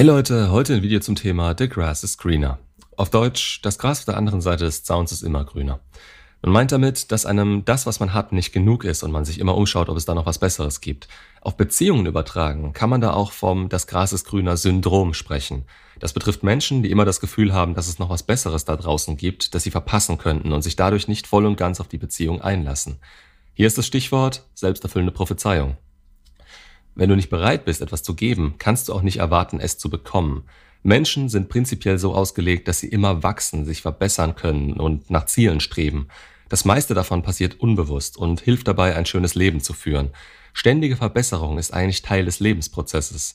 Hey Leute, heute ein Video zum Thema The Grass is Greener. Auf Deutsch, das Gras auf der anderen Seite des Zauns ist immer grüner. Man meint damit, dass einem das, was man hat, nicht genug ist und man sich immer umschaut, ob es da noch was Besseres gibt. Auf Beziehungen übertragen kann man da auch vom Das Gras ist grüner Syndrom sprechen. Das betrifft Menschen, die immer das Gefühl haben, dass es noch was Besseres da draußen gibt, das sie verpassen könnten und sich dadurch nicht voll und ganz auf die Beziehung einlassen. Hier ist das Stichwort selbsterfüllende Prophezeiung. Wenn du nicht bereit bist, etwas zu geben, kannst du auch nicht erwarten, es zu bekommen. Menschen sind prinzipiell so ausgelegt, dass sie immer wachsen, sich verbessern können und nach Zielen streben. Das meiste davon passiert unbewusst und hilft dabei, ein schönes Leben zu führen. Ständige Verbesserung ist eigentlich Teil des Lebensprozesses.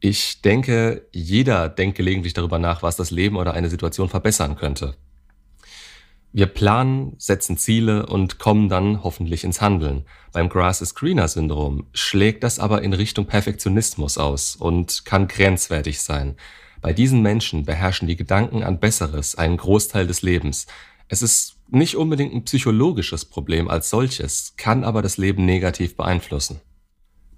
Ich denke, jeder denkt gelegentlich darüber nach, was das Leben oder eine Situation verbessern könnte. Wir planen, setzen Ziele und kommen dann hoffentlich ins Handeln. Beim Grass is Greener Syndrom schlägt das aber in Richtung Perfektionismus aus und kann grenzwertig sein. Bei diesen Menschen beherrschen die Gedanken an Besseres einen Großteil des Lebens. Es ist nicht unbedingt ein psychologisches Problem als solches, kann aber das Leben negativ beeinflussen.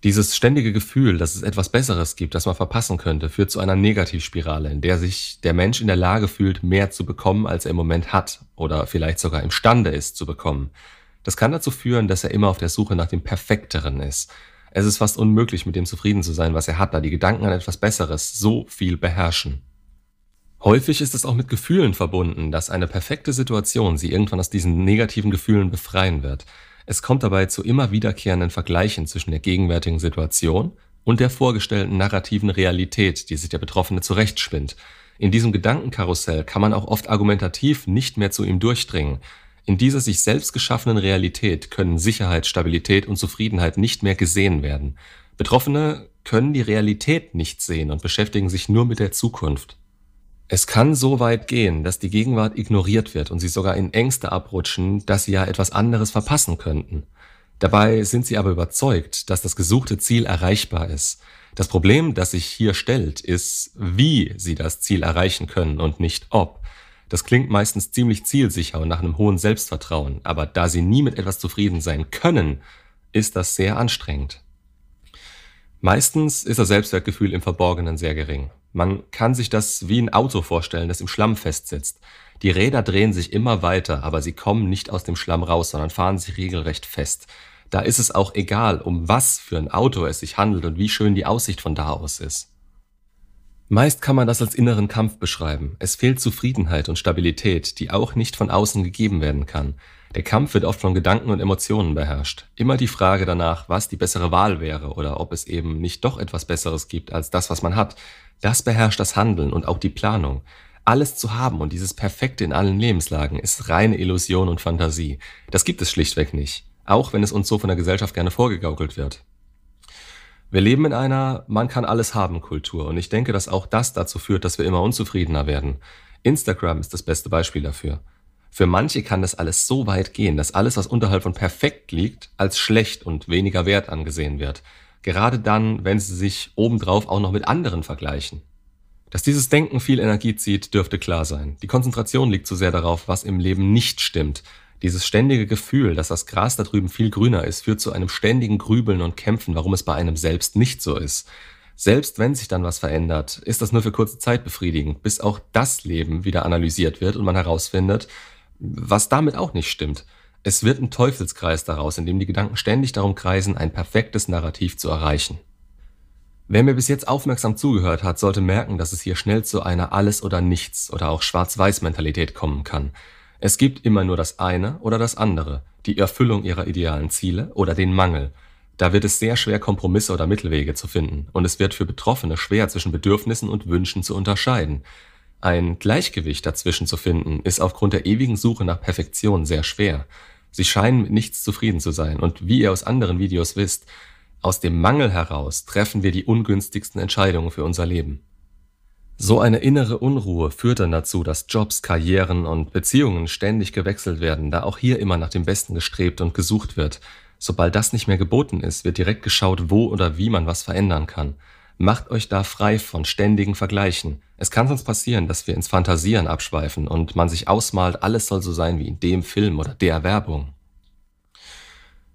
Dieses ständige Gefühl, dass es etwas Besseres gibt, das man verpassen könnte, führt zu einer Negativspirale, in der sich der Mensch in der Lage fühlt, mehr zu bekommen, als er im Moment hat oder vielleicht sogar imstande ist zu bekommen. Das kann dazu führen, dass er immer auf der Suche nach dem Perfekteren ist. Es ist fast unmöglich, mit dem zufrieden zu sein, was er hat, da die Gedanken an etwas Besseres so viel beherrschen. Häufig ist es auch mit Gefühlen verbunden, dass eine perfekte Situation sie irgendwann aus diesen negativen Gefühlen befreien wird. Es kommt dabei zu immer wiederkehrenden Vergleichen zwischen der gegenwärtigen Situation und der vorgestellten narrativen Realität, die sich der Betroffene zurechtspinnt. In diesem Gedankenkarussell kann man auch oft argumentativ nicht mehr zu ihm durchdringen. In dieser sich selbst geschaffenen Realität können Sicherheit, Stabilität und Zufriedenheit nicht mehr gesehen werden. Betroffene können die Realität nicht sehen und beschäftigen sich nur mit der Zukunft. Es kann so weit gehen, dass die Gegenwart ignoriert wird und sie sogar in Ängste abrutschen, dass sie ja etwas anderes verpassen könnten. Dabei sind sie aber überzeugt, dass das gesuchte Ziel erreichbar ist. Das Problem, das sich hier stellt, ist, wie sie das Ziel erreichen können und nicht ob. Das klingt meistens ziemlich zielsicher und nach einem hohen Selbstvertrauen, aber da sie nie mit etwas zufrieden sein können, ist das sehr anstrengend. Meistens ist das Selbstwertgefühl im Verborgenen sehr gering. Man kann sich das wie ein Auto vorstellen, das im Schlamm festsitzt. Die Räder drehen sich immer weiter, aber sie kommen nicht aus dem Schlamm raus, sondern fahren sich regelrecht fest. Da ist es auch egal, um was für ein Auto es sich handelt und wie schön die Aussicht von da aus ist. Meist kann man das als inneren Kampf beschreiben. Es fehlt Zufriedenheit und Stabilität, die auch nicht von außen gegeben werden kann. Der Kampf wird oft von Gedanken und Emotionen beherrscht. Immer die Frage danach, was die bessere Wahl wäre oder ob es eben nicht doch etwas Besseres gibt als das, was man hat. Das beherrscht das Handeln und auch die Planung. Alles zu haben und dieses Perfekte in allen Lebenslagen ist reine Illusion und Fantasie. Das gibt es schlichtweg nicht. Auch wenn es uns so von der Gesellschaft gerne vorgegaukelt wird. Wir leben in einer Man kann alles haben Kultur und ich denke, dass auch das dazu führt, dass wir immer unzufriedener werden. Instagram ist das beste Beispiel dafür. Für manche kann das alles so weit gehen, dass alles, was unterhalb von perfekt liegt, als schlecht und weniger wert angesehen wird. Gerade dann, wenn sie sich obendrauf auch noch mit anderen vergleichen. Dass dieses Denken viel Energie zieht, dürfte klar sein. Die Konzentration liegt zu sehr darauf, was im Leben nicht stimmt, dieses ständige Gefühl, dass das Gras da drüben viel grüner ist, führt zu einem ständigen Grübeln und Kämpfen, warum es bei einem selbst nicht so ist. Selbst wenn sich dann was verändert, ist das nur für kurze Zeit befriedigend, bis auch das Leben wieder analysiert wird und man herausfindet, was damit auch nicht stimmt. Es wird ein Teufelskreis daraus, in dem die Gedanken ständig darum kreisen, ein perfektes Narrativ zu erreichen. Wer mir bis jetzt aufmerksam zugehört hat, sollte merken, dass es hier schnell zu einer Alles- oder Nichts- oder auch Schwarz-Weiß-Mentalität kommen kann. Es gibt immer nur das eine oder das andere, die Erfüllung ihrer idealen Ziele oder den Mangel. Da wird es sehr schwer, Kompromisse oder Mittelwege zu finden, und es wird für Betroffene schwer, zwischen Bedürfnissen und Wünschen zu unterscheiden. Ein Gleichgewicht dazwischen zu finden, ist aufgrund der ewigen Suche nach Perfektion sehr schwer. Sie scheinen mit nichts zufrieden zu sein, und wie ihr aus anderen Videos wisst, aus dem Mangel heraus treffen wir die ungünstigsten Entscheidungen für unser Leben. So eine innere Unruhe führt dann dazu, dass Jobs, Karrieren und Beziehungen ständig gewechselt werden, da auch hier immer nach dem Besten gestrebt und gesucht wird. Sobald das nicht mehr geboten ist, wird direkt geschaut, wo oder wie man was verändern kann. Macht euch da frei von ständigen Vergleichen. Es kann sonst passieren, dass wir ins Fantasieren abschweifen und man sich ausmalt, alles soll so sein wie in dem Film oder der Werbung.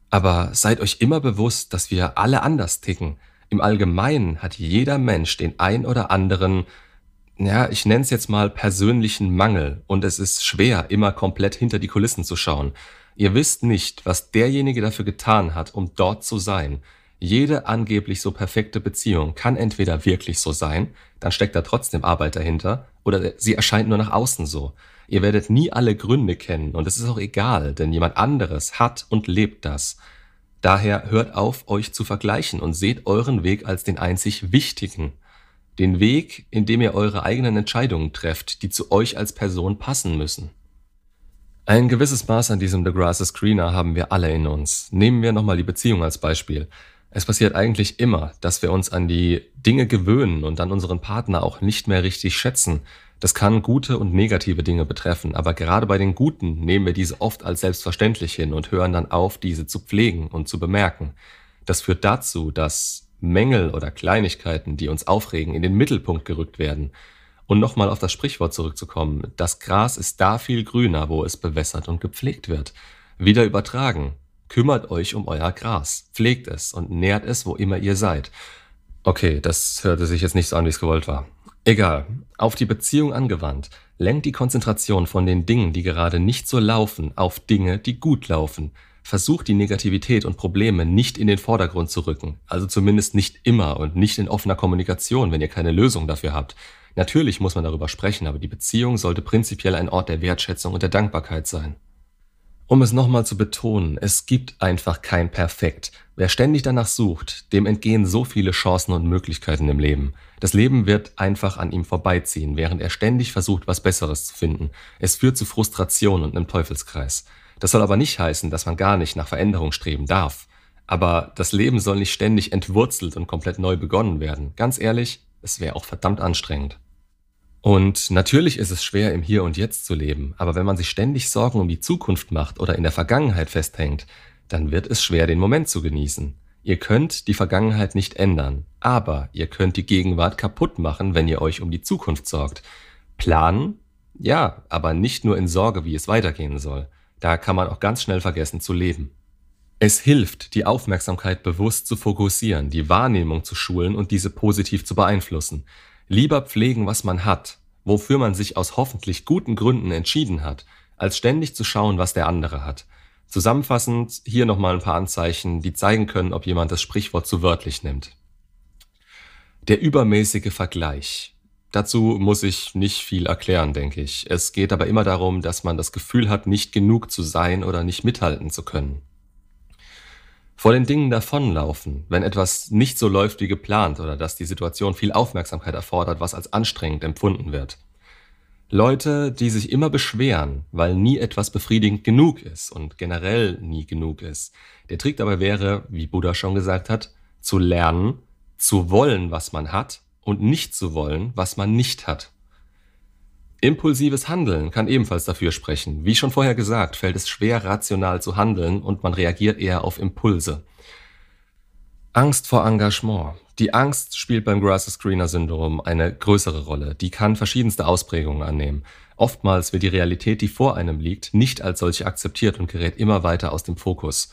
Aber seid euch immer bewusst, dass wir alle anders ticken. Im Allgemeinen hat jeder Mensch den ein oder anderen, ja, ich nenne es jetzt mal persönlichen Mangel und es ist schwer, immer komplett hinter die Kulissen zu schauen. Ihr wisst nicht, was derjenige dafür getan hat, um dort zu sein. Jede angeblich so perfekte Beziehung kann entweder wirklich so sein, dann steckt da trotzdem Arbeit dahinter, oder sie erscheint nur nach außen so. Ihr werdet nie alle Gründe kennen und es ist auch egal, denn jemand anderes hat und lebt das. Daher hört auf, euch zu vergleichen und seht euren Weg als den einzig wichtigen. Den Weg, in dem ihr eure eigenen Entscheidungen trefft, die zu euch als Person passen müssen. Ein gewisses Maß an diesem The Grass is Greener haben wir alle in uns. Nehmen wir nochmal die Beziehung als Beispiel. Es passiert eigentlich immer, dass wir uns an die Dinge gewöhnen und dann unseren Partner auch nicht mehr richtig schätzen. Das kann gute und negative Dinge betreffen, aber gerade bei den guten nehmen wir diese oft als selbstverständlich hin und hören dann auf, diese zu pflegen und zu bemerken. Das führt dazu, dass Mängel oder Kleinigkeiten, die uns aufregen, in den Mittelpunkt gerückt werden. Und nochmal auf das Sprichwort zurückzukommen, das Gras ist da viel grüner, wo es bewässert und gepflegt wird. Wieder übertragen, Kümmert euch um euer Gras, pflegt es und nährt es, wo immer ihr seid. Okay, das hörte sich jetzt nicht so an, wie es gewollt war. Egal, auf die Beziehung angewandt, lenkt die Konzentration von den Dingen, die gerade nicht so laufen, auf Dinge, die gut laufen. Versucht die Negativität und Probleme nicht in den Vordergrund zu rücken, also zumindest nicht immer und nicht in offener Kommunikation, wenn ihr keine Lösung dafür habt. Natürlich muss man darüber sprechen, aber die Beziehung sollte prinzipiell ein Ort der Wertschätzung und der Dankbarkeit sein. Um es nochmal zu betonen, es gibt einfach kein Perfekt. Wer ständig danach sucht, dem entgehen so viele Chancen und Möglichkeiten im Leben. Das Leben wird einfach an ihm vorbeiziehen, während er ständig versucht, was Besseres zu finden. Es führt zu Frustration und einem Teufelskreis. Das soll aber nicht heißen, dass man gar nicht nach Veränderung streben darf. Aber das Leben soll nicht ständig entwurzelt und komplett neu begonnen werden. Ganz ehrlich, es wäre auch verdammt anstrengend. Und natürlich ist es schwer, im Hier und Jetzt zu leben, aber wenn man sich ständig Sorgen um die Zukunft macht oder in der Vergangenheit festhängt, dann wird es schwer, den Moment zu genießen. Ihr könnt die Vergangenheit nicht ändern, aber ihr könnt die Gegenwart kaputt machen, wenn ihr euch um die Zukunft sorgt. Planen? Ja, aber nicht nur in Sorge, wie es weitergehen soll. Da kann man auch ganz schnell vergessen zu leben. Es hilft, die Aufmerksamkeit bewusst zu fokussieren, die Wahrnehmung zu schulen und diese positiv zu beeinflussen. Lieber pflegen, was man hat, wofür man sich aus hoffentlich guten Gründen entschieden hat, als ständig zu schauen, was der andere hat. Zusammenfassend hier nochmal ein paar Anzeichen, die zeigen können, ob jemand das Sprichwort zu wörtlich nimmt. Der übermäßige Vergleich. Dazu muss ich nicht viel erklären, denke ich. Es geht aber immer darum, dass man das Gefühl hat, nicht genug zu sein oder nicht mithalten zu können. Vor den Dingen davonlaufen, wenn etwas nicht so läuft wie geplant oder dass die Situation viel Aufmerksamkeit erfordert, was als anstrengend empfunden wird. Leute, die sich immer beschweren, weil nie etwas befriedigend genug ist und generell nie genug ist. Der Trick dabei wäre, wie Buddha schon gesagt hat, zu lernen, zu wollen, was man hat und nicht zu wollen, was man nicht hat. Impulsives Handeln kann ebenfalls dafür sprechen. Wie schon vorher gesagt, fällt es schwer, rational zu handeln und man reagiert eher auf Impulse. Angst vor Engagement. Die Angst spielt beim Grasses-Screener-Syndrom eine größere Rolle. Die kann verschiedenste Ausprägungen annehmen. Oftmals wird die Realität, die vor einem liegt, nicht als solche akzeptiert und gerät immer weiter aus dem Fokus.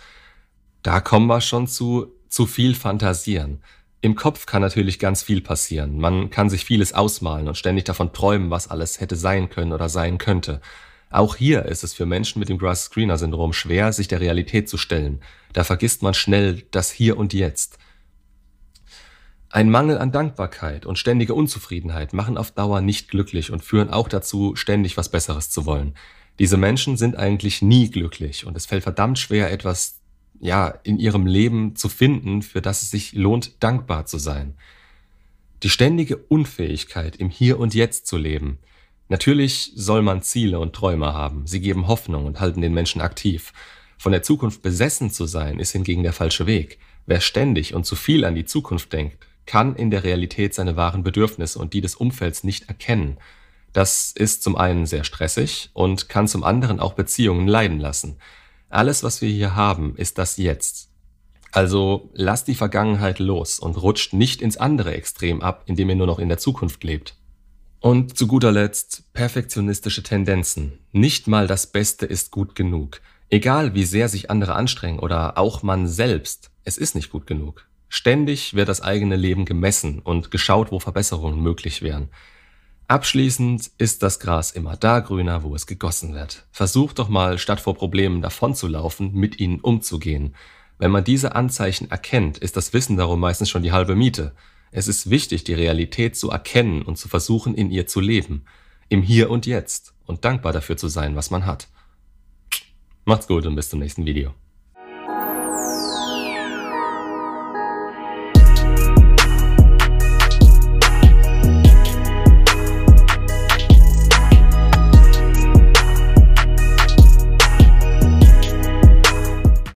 Da kommen wir schon zu zu viel Fantasieren. Im Kopf kann natürlich ganz viel passieren. Man kann sich vieles ausmalen und ständig davon träumen, was alles hätte sein können oder sein könnte. Auch hier ist es für Menschen mit dem Grass-Screener-Syndrom schwer, sich der Realität zu stellen. Da vergisst man schnell das Hier und Jetzt. Ein Mangel an Dankbarkeit und ständige Unzufriedenheit machen auf Dauer nicht glücklich und führen auch dazu, ständig was Besseres zu wollen. Diese Menschen sind eigentlich nie glücklich und es fällt verdammt schwer, etwas ja, in ihrem Leben zu finden, für das es sich lohnt, dankbar zu sein. Die ständige Unfähigkeit, im Hier und Jetzt zu leben. Natürlich soll man Ziele und Träume haben. Sie geben Hoffnung und halten den Menschen aktiv. Von der Zukunft besessen zu sein, ist hingegen der falsche Weg. Wer ständig und zu viel an die Zukunft denkt, kann in der Realität seine wahren Bedürfnisse und die des Umfelds nicht erkennen. Das ist zum einen sehr stressig und kann zum anderen auch Beziehungen leiden lassen. Alles, was wir hier haben, ist das Jetzt. Also lasst die Vergangenheit los und rutscht nicht ins andere Extrem ab, indem ihr nur noch in der Zukunft lebt. Und zu guter Letzt perfektionistische Tendenzen. Nicht mal das Beste ist gut genug. Egal wie sehr sich andere anstrengen oder auch man selbst, es ist nicht gut genug. Ständig wird das eigene Leben gemessen und geschaut, wo Verbesserungen möglich wären. Abschließend ist das Gras immer da grüner, wo es gegossen wird. Versucht doch mal, statt vor Problemen davonzulaufen, mit ihnen umzugehen. Wenn man diese Anzeichen erkennt, ist das Wissen darum meistens schon die halbe Miete. Es ist wichtig, die Realität zu erkennen und zu versuchen, in ihr zu leben. Im Hier und Jetzt und dankbar dafür zu sein, was man hat. Macht's gut und bis zum nächsten Video.